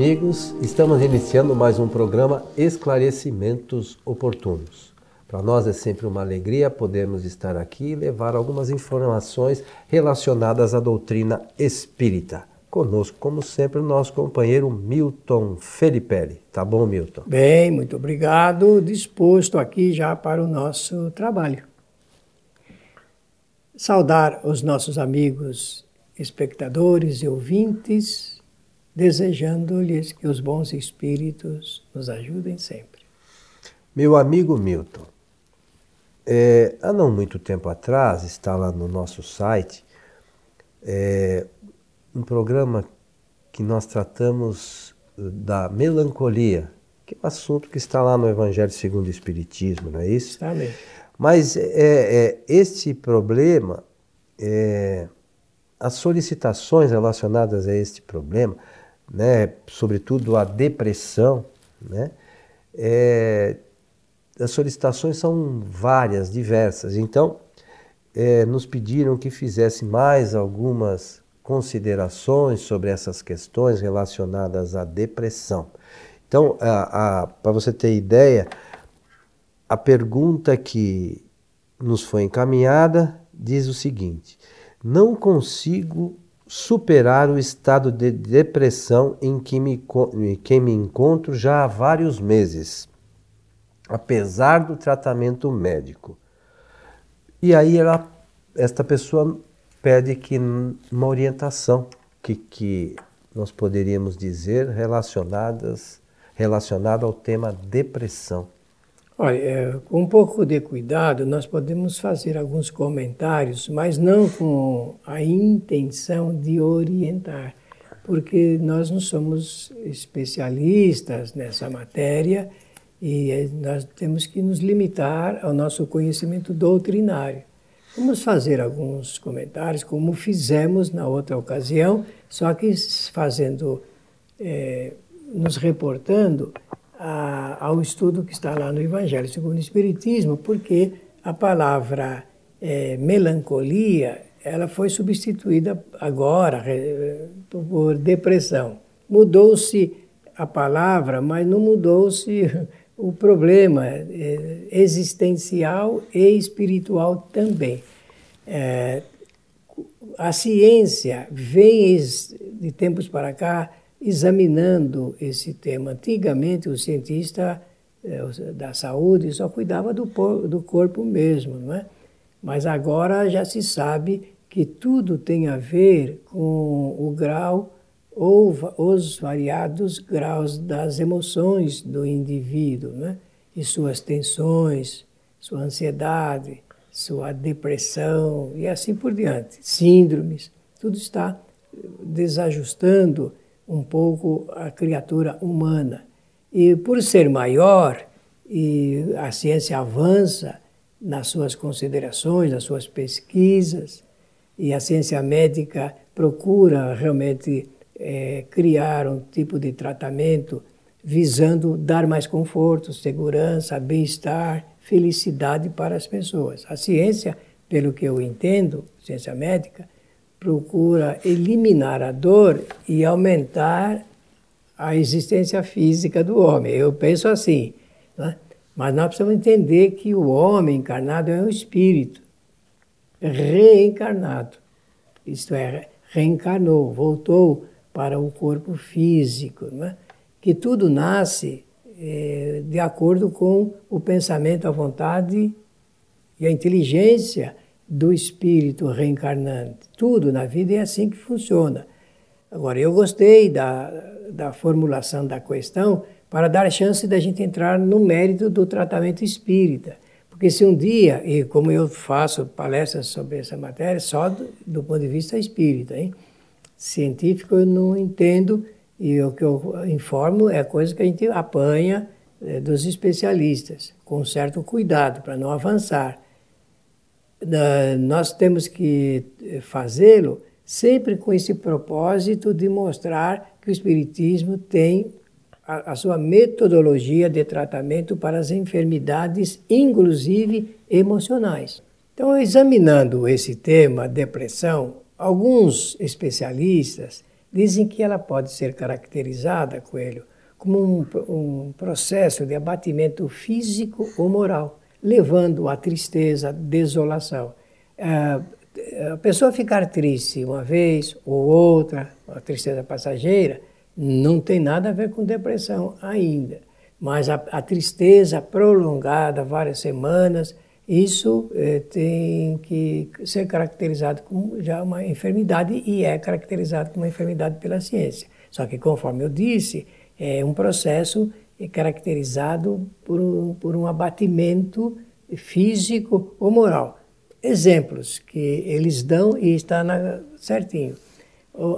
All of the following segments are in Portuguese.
amigos, estamos iniciando mais um programa Esclarecimentos Oportunos. Para nós é sempre uma alegria podermos estar aqui e levar algumas informações relacionadas à doutrina espírita. Conosco, como sempre, o nosso companheiro Milton Felipe. Tá bom, Milton? Bem, muito obrigado. Disposto aqui já para o nosso trabalho. Saudar os nossos amigos espectadores e ouvintes desejando-lhes que os bons espíritos nos ajudem sempre. Meu amigo Milton, é, há não muito tempo atrás, está lá no nosso site, é, um programa que nós tratamos eh, da melancolia, que é um assunto que está lá no Evangelho segundo o Espiritismo, não é isso? Está mesmo. Mas é, é, este problema, é, as solicitações relacionadas a este problema, né, sobretudo a depressão, né, é, as solicitações são várias, diversas. Então, é, nos pediram que fizesse mais algumas considerações sobre essas questões relacionadas à depressão. Então, para você ter ideia, a pergunta que nos foi encaminhada diz o seguinte: não consigo superar o estado de depressão em que me, que me encontro já há vários meses, apesar do tratamento médico. E aí ela, esta pessoa pede que uma orientação que, que nós poderíamos dizer relacionadas relacionada ao tema depressão. Olha, é, com um pouco de cuidado, nós podemos fazer alguns comentários, mas não com a intenção de orientar, porque nós não somos especialistas nessa matéria e é, nós temos que nos limitar ao nosso conhecimento doutrinário. Vamos fazer alguns comentários, como fizemos na outra ocasião, só que fazendo, é, nos reportando a, ao estudo que está lá no Evangelho segundo o Espiritismo, porque a palavra é, melancolia ela foi substituída agora por depressão. Mudou-se a palavra, mas não mudou-se o problema é, existencial e espiritual também. É, a ciência vem de tempos para cá examinando esse tema. Antigamente, o cientista eh, da saúde só cuidava do, do corpo mesmo, não é? Mas agora já se sabe que tudo tem a ver com o grau ou os variados graus das emoções do indivíduo, né? e suas tensões, sua ansiedade, sua depressão e assim por diante, síndromes, tudo está desajustando um pouco a criatura humana. E por ser maior, e a ciência avança nas suas considerações, nas suas pesquisas, e a ciência médica procura realmente é, criar um tipo de tratamento visando dar mais conforto, segurança, bem-estar, felicidade para as pessoas. A ciência, pelo que eu entendo, ciência médica, procura eliminar a dor e aumentar a existência física do homem. Eu penso assim. Né? Mas nós precisamos entender que o homem encarnado é um espírito reencarnado. Isto é, reencarnou, voltou para o corpo físico. Né? Que tudo nasce é, de acordo com o pensamento, a vontade e a inteligência do espírito reencarnante. Tudo na vida é assim que funciona. Agora, eu gostei da, da formulação da questão para dar chance da gente entrar no mérito do tratamento espírita. Porque se um dia, e como eu faço palestras sobre essa matéria, só do, do ponto de vista espírita, hein? científico eu não entendo, e o que eu informo é coisa que a gente apanha é, dos especialistas, com certo cuidado, para não avançar nós temos que fazê-lo sempre com esse propósito de mostrar que o Espiritismo tem a, a, sua metodologia de tratamento para as enfermidades, inclusive emocionais. Então, examinando esse tema, depressão, alguns especialistas dizem que ela pode ser caracterizada, Coelho, como um, um processo de abatimento físico ou moral, levando à tristeza, desolação. Uh, a pessoa ficar triste uma vez ou outra, uma tristeza passageira, não tem nada a ver com depressão ainda. Mas a, a tristeza prolongada, várias semanas, isso eh, tem que ser caracterizado como já uma enfermidade e é caracterizado como uma enfermidade pela ciência. Só que, conforme eu disse, é um processo caracterizado por um, por um abatimento físico ou moral exemplos que eles dão e está na, certinho.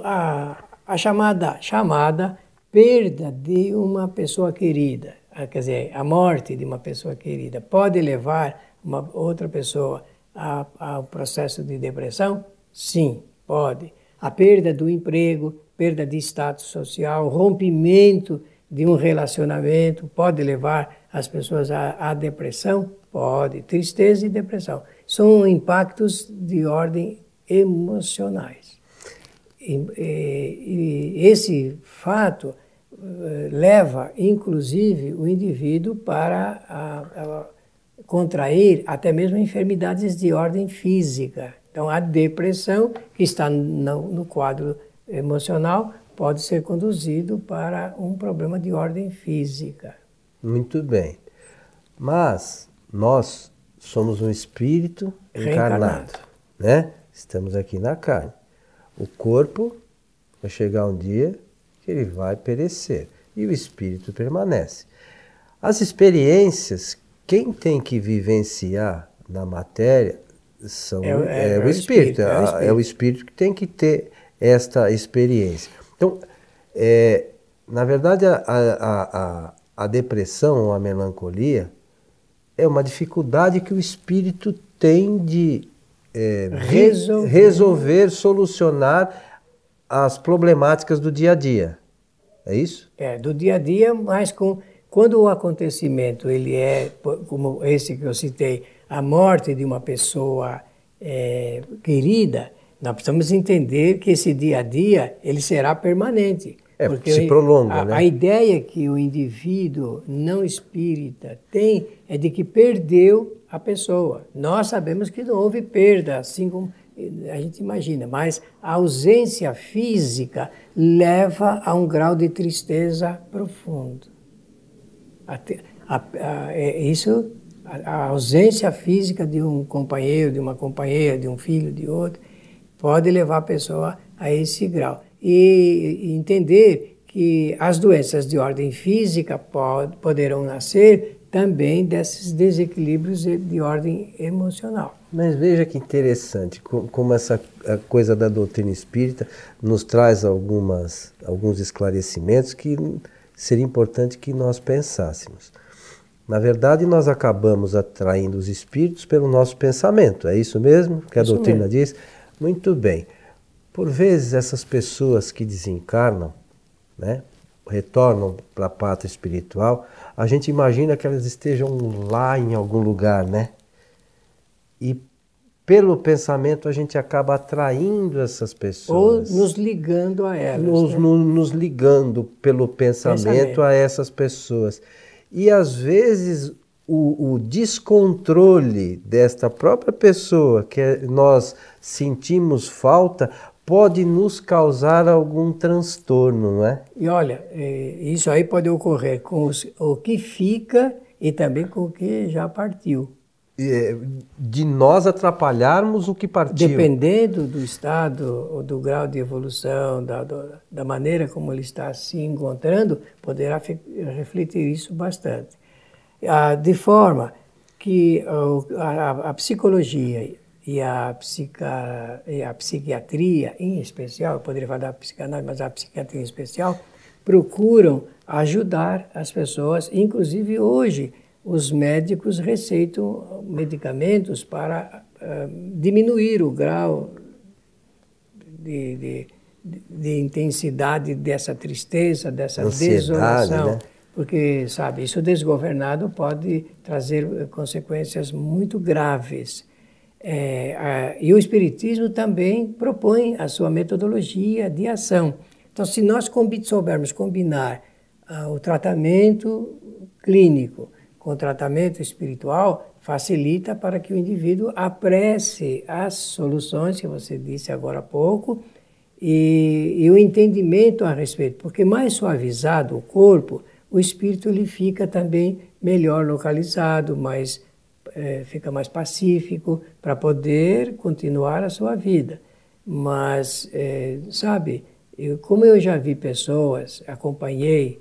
A, a chamada, chamada perda de uma pessoa querida, quer dizer, a morte de uma pessoa querida, pode levar uma outra pessoa ao processo de depressão? Sim, pode. A perda do emprego, perda de status social, rompimento de um relacionamento pode levar as pessoas à, depressão? Pode. Tristeza e depressão são impactos de ordem emocionais. E, e, e esse fato uh, leva, inclusive, o indivíduo para a, a contrair até mesmo enfermidades de ordem física. Então, a depressão, que está no, no quadro emocional, pode ser conduzido para um problema de ordem física. Muito bem. Mas nós somos um espírito encarnado, né? Estamos aqui na carne. O corpo vai chegar um dia que ele vai perecer e o espírito permanece. As experiências, quem tem que vivenciar na matéria são, é, é, é, o, espírito, é, o espírito, é, o espírito, que tem que ter esta experiência. Então, é, na verdade, a, a, a, a depressão ou a melancolia é uma dificuldade que o espírito tem de é, resolver. resolver, solucionar as problemáticas do dia a dia. É isso? É, do dia a dia, mas com quando o acontecimento ele é como esse que eu citei, a morte de uma pessoa é, querida, nós precisamos entender que esse dia a dia ele será permanente. É, porque se prolonga, a, né? A ideia que o indivíduo não espírita tem é de que perdeu a pessoa. Nós sabemos que não houve perda, assim como a gente imagina, mas a ausência física leva a um grau de tristeza profundo. A, a, a, é isso, a ausência física de um companheiro, de uma companheira, de um filho, de outro, pode levar a pessoa a esse grau e entender que as doenças de ordem física pod, poderão nascer também desses desequilíbrios de ordem emocional. Mas veja que interessante como essa coisa da doutrina espírita nos traz algumas, alguns esclarecimentos que seria importante que nós pensássemos. Na verdade, nós acabamos atraindo os espíritos pelo nosso pensamento, é isso mesmo que a isso doutrina mesmo. diz? Muito bem. Por vezes, essas pessoas que desencarnam, né, retornam para a pátria espiritual, a gente imagina que elas estejam lá em algum lugar, né? E pelo pensamento a gente acaba atraindo essas pessoas. Ou nos ligando a elas. Nos, né? no, nos ligando pelo pensamento, pensamento, a essas pessoas. E às vezes o, o, descontrole desta própria pessoa que nós sentimos falta pode nos causar algum transtorno, não é? E olha, é, isso aí pode ocorrer com os, o que fica e também com o que já partiu. É, de nós atrapalharmos o que partiu. Dependendo do estado, do grau de evolução, da, da maneira como ele está se encontrando, poderá refletir isso bastante. Ah, de forma que a, a psicologia e a, psica, e a psiquiatria em especial, eu poderia falar da psicanálise, mas a psiquiatria em especial, procuram ajudar as pessoas, inclusive hoje os médicos receitam medicamentos para uh, diminuir o grau de, de, de, intensidade dessa tristeza, dessa Ansiedade, desolação. Né? Porque, sabe, isso desgovernado pode trazer consequências muito graves. É, a, e o Espiritismo também propõe a sua metodologia de ação. Então, se nós soubermos combinar ah, o tratamento clínico com o tratamento espiritual, facilita para que o indivíduo apresse as soluções que você disse agora há pouco e, e o entendimento a respeito, porque mais suavizado o corpo, o espírito ele fica também melhor localizado, mais é, fica mais pacífico para poder continuar a sua vida. Mas, é, sabe, eu, como eu já vi pessoas, acompanhei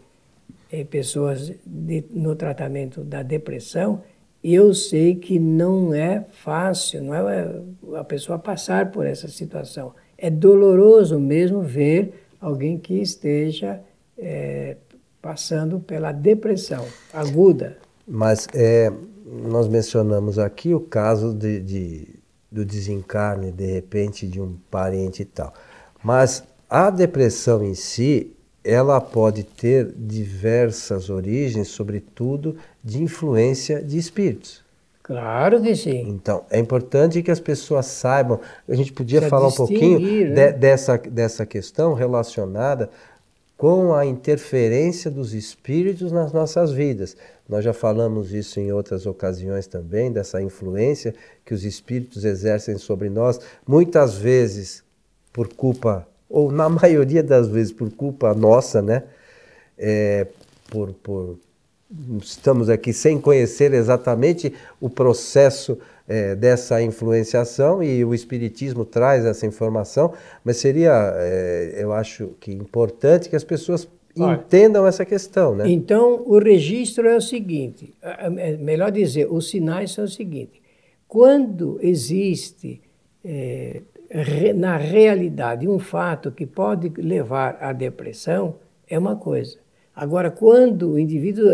é, pessoas de, no tratamento da depressão, eu sei que não é fácil, não é a pessoa passar por essa situação. É doloroso mesmo ver alguém que esteja é, passando pela depressão aguda. Mas é, nós mencionamos aqui o caso de, de, do desencarne, de repente, de um parente e tal. Mas a depressão em si, ela pode ter diversas origens, sobretudo de influência de espíritos. Claro que sim. Então, é importante que as pessoas saibam. A gente podia falar um pouquinho né? de, dessa, dessa questão relacionada com a interferência dos espíritos nas nossas vidas. Nós já falamos isso em outras ocasiões também, dessa influência que os espíritos exercem sobre nós, muitas vezes por culpa, ou na maioria das vezes por culpa nossa, né? É, por, por, estamos aqui sem conhecer exatamente o processo é, dessa influenciação e o Espiritismo traz essa informação, mas seria, é, eu acho que importante que as pessoas Olha, entendam essa questão, né? Então, o registro é o seguinte, é melhor dizer, os sinais são o seguinte, quando existe é, na realidade um fato que pode levar à depressão, é uma coisa. Agora, quando o indivíduo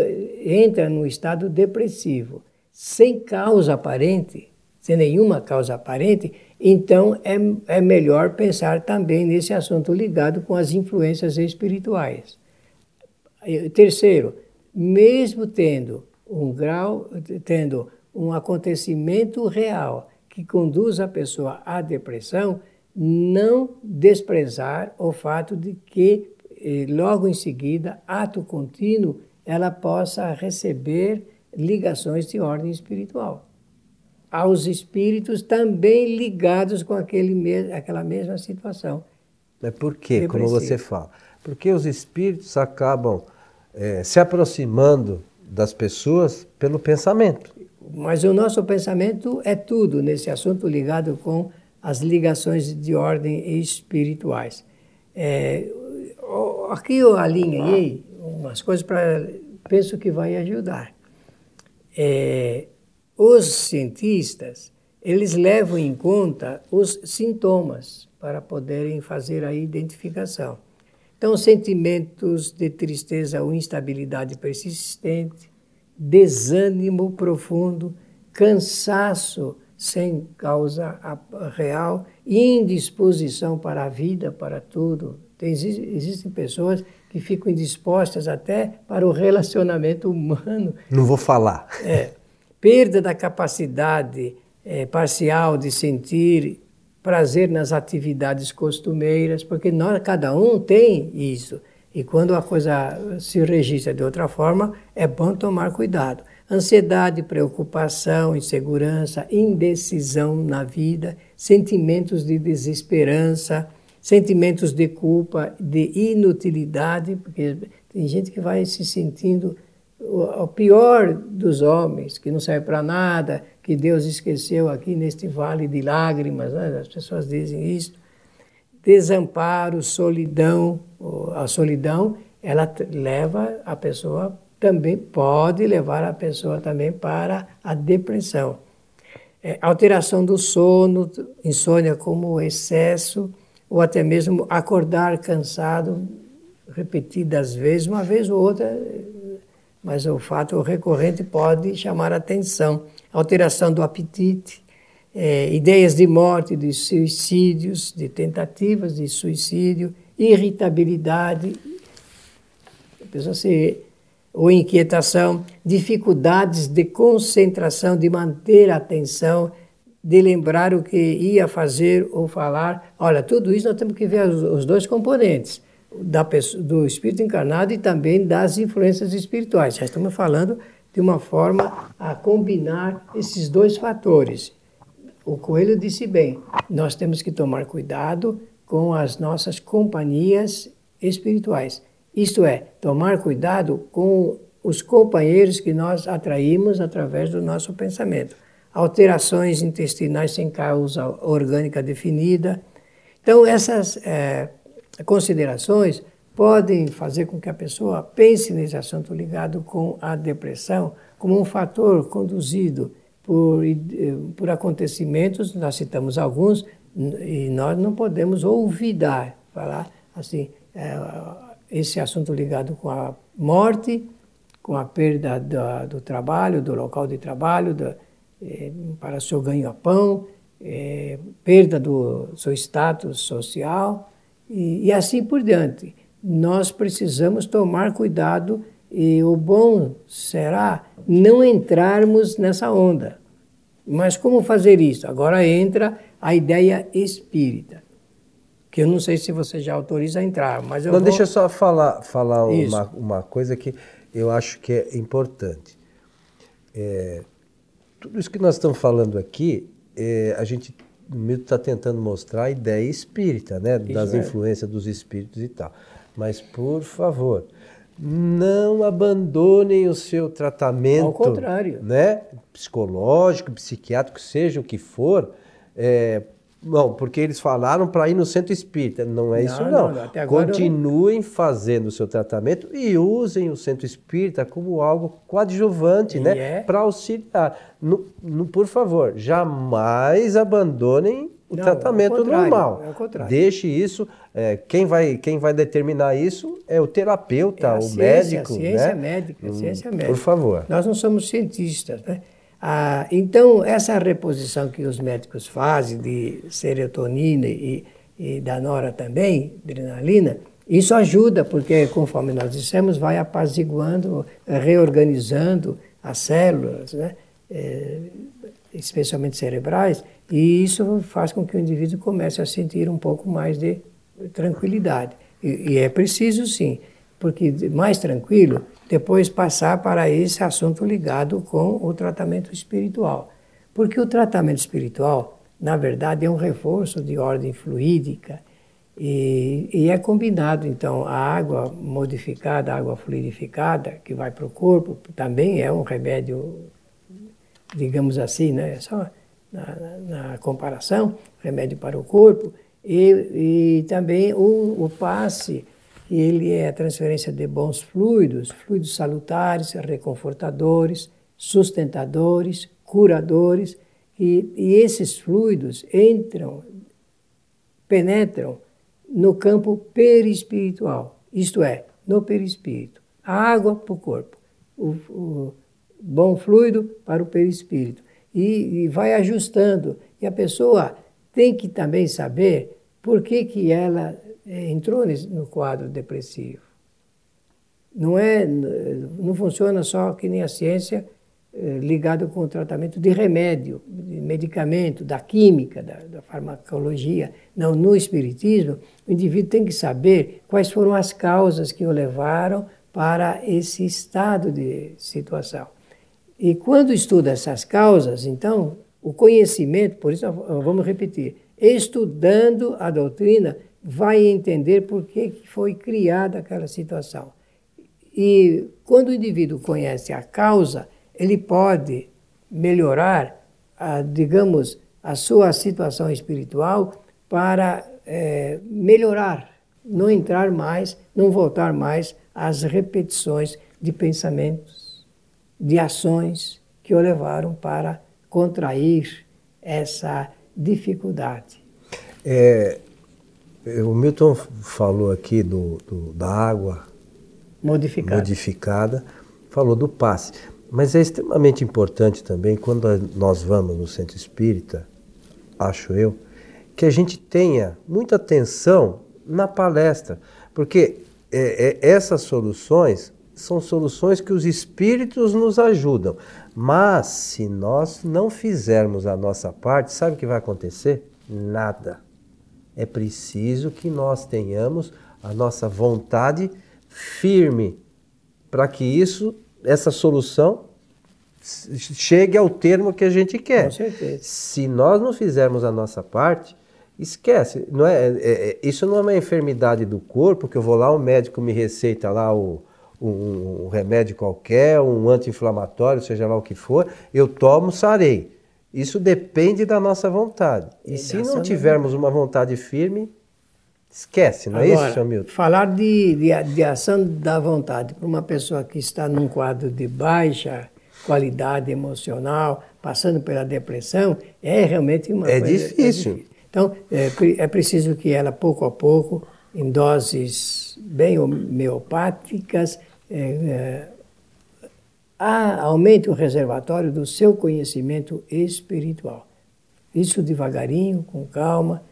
entra num estado depressivo sem causa aparente, sem nenhuma causa aparente, então é, é melhor pensar também nesse assunto ligado com as influências espirituais. Terceiro, mesmo tendo um grau, tendo um acontecimento real que conduz a pessoa à depressão, não desprezar o fato de que eh, logo em seguida, ato contínuo, ela possa receber ligações de ordem espiritual. Aos espíritos também ligados com aquele, aquela mesma situação. Mas por quê, como você fala? Porque os espíritos acabam é, se aproximando das pessoas pelo pensamento. Mas o nosso pensamento é tudo nesse assunto ligado com as ligações de ordem espirituais. É, aqui eu alinhei umas coisas para penso que vai ajudar é, os cientistas eles levam em conta os sintomas para poderem fazer a identificação. Então, sentimentos de tristeza ou instabilidade persistente, desânimo profundo, cansaço sem causa real, indisposição para a vida, para tudo. Tem, existem pessoas que ficam indispostas até para o relacionamento humano. Não vou falar. É, perda da capacidade é, parcial de sentir prazer nas atividades costumeiras, porque nós, cada um tem isso. E quando a coisa se registra de outra forma, é bom tomar cuidado. Ansiedade, preocupação, insegurança, indecisão na vida, sentimentos de desesperança, sentimentos de culpa, de inutilidade, porque tem gente que vai se sentindo o, pior dos homens, que não serve para nada, que Deus esqueceu aqui neste vale de lágrimas, né? as pessoas dizem isso. Desamparo, solidão, a solidão, ela leva a pessoa também, pode levar a pessoa também para a depressão. É, alteração do sono, insônia como excesso, ou até mesmo acordar cansado repetidas vezes, uma vez ou outra, mas o fato recorrente pode chamar atenção. Alteração do apetite, é, ideias de morte, de suicídios, de tentativas de suicídio, irritabilidade, pessoa se, ou inquietação, dificuldades de concentração, de manter a atenção, de lembrar o que ia fazer ou falar. Olha, tudo isso nós temos que ver os, os dois componentes. Da pessoa, do espírito encarnado e também das influências espirituais. Já estamos falando de uma forma a combinar esses dois fatores. O Coelho disse bem: nós temos que tomar cuidado com as nossas companhias espirituais. Isto é, tomar cuidado com os companheiros que nós atraímos através do nosso pensamento. Alterações intestinais sem causa orgânica definida. Então, essas é, considerações podem fazer com que a pessoa pense nesse assunto ligado com a depressão como um fator conduzido por, eh, por acontecimentos, nós citamos alguns, e nós não podemos olvidar, falar assim, é, esse assunto ligado com a morte, com a perda do, do trabalho, do local de trabalho, do, é, para seu ganho-pão, perda do seu status social e, e assim por diante nós precisamos tomar cuidado e o bom será não entrarmos nessa onda. Mas como fazer isso? Agora entra a ideia espírita, que eu não sei se você já autoriza a entrar, mas eu Não, vou... deixa eu só falar, falar uma, uma coisa que eu acho que é importante. É, tudo isso que nós estamos falando aqui, é, a gente Milton está tentando mostrar a ideia espírita, né? das é. influências dos espíritos e tal. Mas, por favor, não abandonem o seu tratamento. Ao contrário. Né? Psicológico, psiquiátrico, seja o que for. É, não, porque eles falaram para ir no centro espírita. Não é não, isso, não. não Continuem fazendo o seu tratamento e usem o centro espírita como algo coadjuvante, e né? É? Para auxiliar. No, no, por favor, jamais abandonem o não, tratamento normal. É o contrário. Deixe isso. É, quem, vai, quem vai determinar isso é o terapeuta, é o ciência, médico. A ciência né? médica, a hum, ciência médica. Por favor. Nós não somos cientistas, né? Ah, então, essa reposição que os médicos fazem de serotonina e, e da nora também, adrenalina, isso ajuda, porque, conforme nós dissemos, vai apaziguando, reorganizando as células, né? É, especialmente cerebrais, e isso faz com que o indivíduo comece a sentir um pouco mais de tranquilidade. E, e é preciso, sim, porque mais tranquilo, depois passar para esse assunto ligado com o tratamento espiritual. Porque o tratamento espiritual, na verdade, é um reforço de ordem fluídica e, e é combinado, então, a água modificada, a água fluidificada, que vai para o corpo, também é um remédio, digamos assim, né? Só na, na comparação, remédio para o corpo, e, e também o, o passe, ele é a transferência de bons fluidos, fluidos salutares, reconfortadores, sustentadores, curadores, e, e esses fluidos entram, penetram no campo perispiritual, isto é, no perispírito. A água para o corpo, o, o bom fluido para o perispírito e, e vai ajustando. E a pessoa tem que também saber por que, que ela entrou no quadro depressivo. Não, é, não funciona só que nem a ciência eh, ligado com o tratamento de remédio, de medicamento, da química, da, da, farmacologia. Não, no Espiritismo, o indivíduo tem que saber quais foram as causas que o levaram para esse estado de situação. E quando estuda essas causas, então, o conhecimento, por isso vamos repetir, estudando a doutrina, vai entender por que foi criada aquela situação. E quando o indivíduo conhece a causa, ele pode melhorar, a, digamos, a sua situação espiritual para é, melhorar, não entrar mais, não voltar mais às repetições de pensamentos de ações que o levaram para contrair essa dificuldade. É, o Milton falou aqui do, do, da água modificada. modificada, falou do passe. Mas é extremamente importante também, quando nós vamos no centro espírita, acho eu, que a gente tenha muita atenção na palestra, porque é, é, essas soluções são soluções que os espíritos nos ajudam. Mas se nós não fizermos a nossa parte, sabe o que vai acontecer? Nada. É preciso que nós tenhamos a nossa vontade firme para que isso, essa solução chegue ao termo que a gente quer. Com certeza. Se nós não fizermos a nossa parte, esquece. Não é, é, é, isso não é uma enfermidade do corpo que eu vou lá, o médico me receita lá o, um, um remédio qualquer, um anti-inflamatório, seja lá o que for, eu tomo, sarei. Isso depende da nossa vontade. E, e se não tivermos uma vontade firme, esquece, não Agora, é isso, Hamilton? Falar de, de, de ação da vontade para uma pessoa que está num quadro de baixa qualidade emocional, passando pela depressão, é realmente uma é coisa... Difícil. É difícil. Então, é, é preciso que ela, pouco a pouco, em doses bem homeopáticas, é, é, aumente o reservatório do seu conhecimento espiritual. Isso devagarinho, com calma,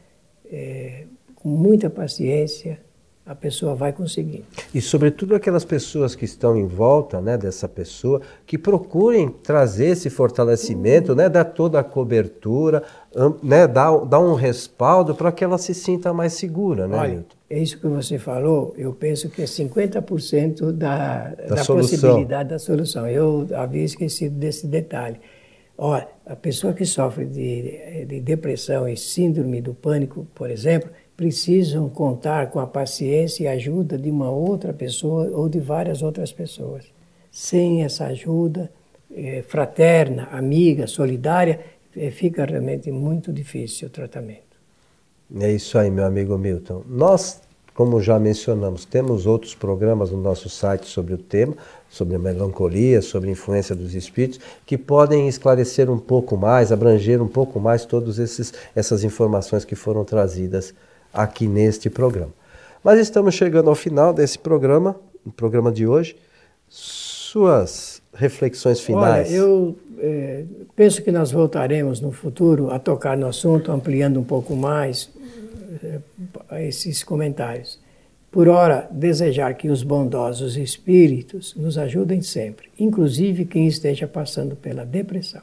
é, com muita paciência, a pessoa vai conseguir. E sobretudo aquelas pessoas que estão em volta né, dessa pessoa, que procurem trazer esse fortalecimento, uhum. né, dar toda a cobertura, né, dar, dar um respaldo para que ela se sinta mais segura. Né, Olha, é isso que você falou, eu penso que é 50% da, da, da possibilidade da solução. Eu havia esquecido desse detalhe. Olha, a pessoa que sofre de, de depressão e síndrome do pânico, por exemplo, precisam contar com a paciência e ajuda de uma outra pessoa ou de várias outras pessoas. Sem essa ajuda é, fraterna, amiga, solidária, é, fica realmente muito difícil o tratamento. É isso aí, meu amigo Milton. Nós, como já mencionamos, temos outros programas no nosso site sobre o tema, sobre a melancolia, sobre a influência dos espíritos, que podem esclarecer um pouco mais, abranger um pouco mais todas essas informações que foram trazidas aqui neste programa. Mas estamos chegando ao final desse programa, o programa de hoje. Suas reflexões finais. Olha, eu é, penso que nós voltaremos no futuro a tocar no assunto, ampliando um pouco mais é, esses comentários. Por ora, desejar que os bondosos espíritos nos ajudem sempre, inclusive quem esteja passando pela depressão.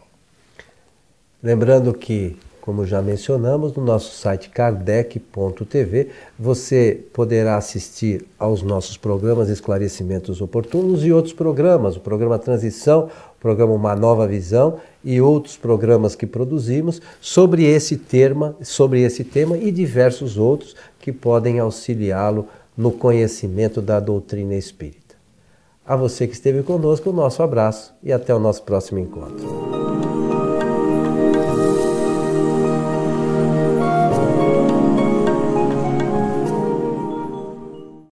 Lembrando que como já mencionamos, no nosso site kardec.tv, você poderá assistir aos nossos programas Esclarecimentos Oportunos e outros programas, o programa Transição, o programa Uma Nova Visão e outros programas que produzimos sobre esse tema, sobre esse tema e diversos outros que podem auxiliá-lo no conhecimento da doutrina espírita. A você que esteve conosco, o nosso abraço e até o nosso próximo encontro.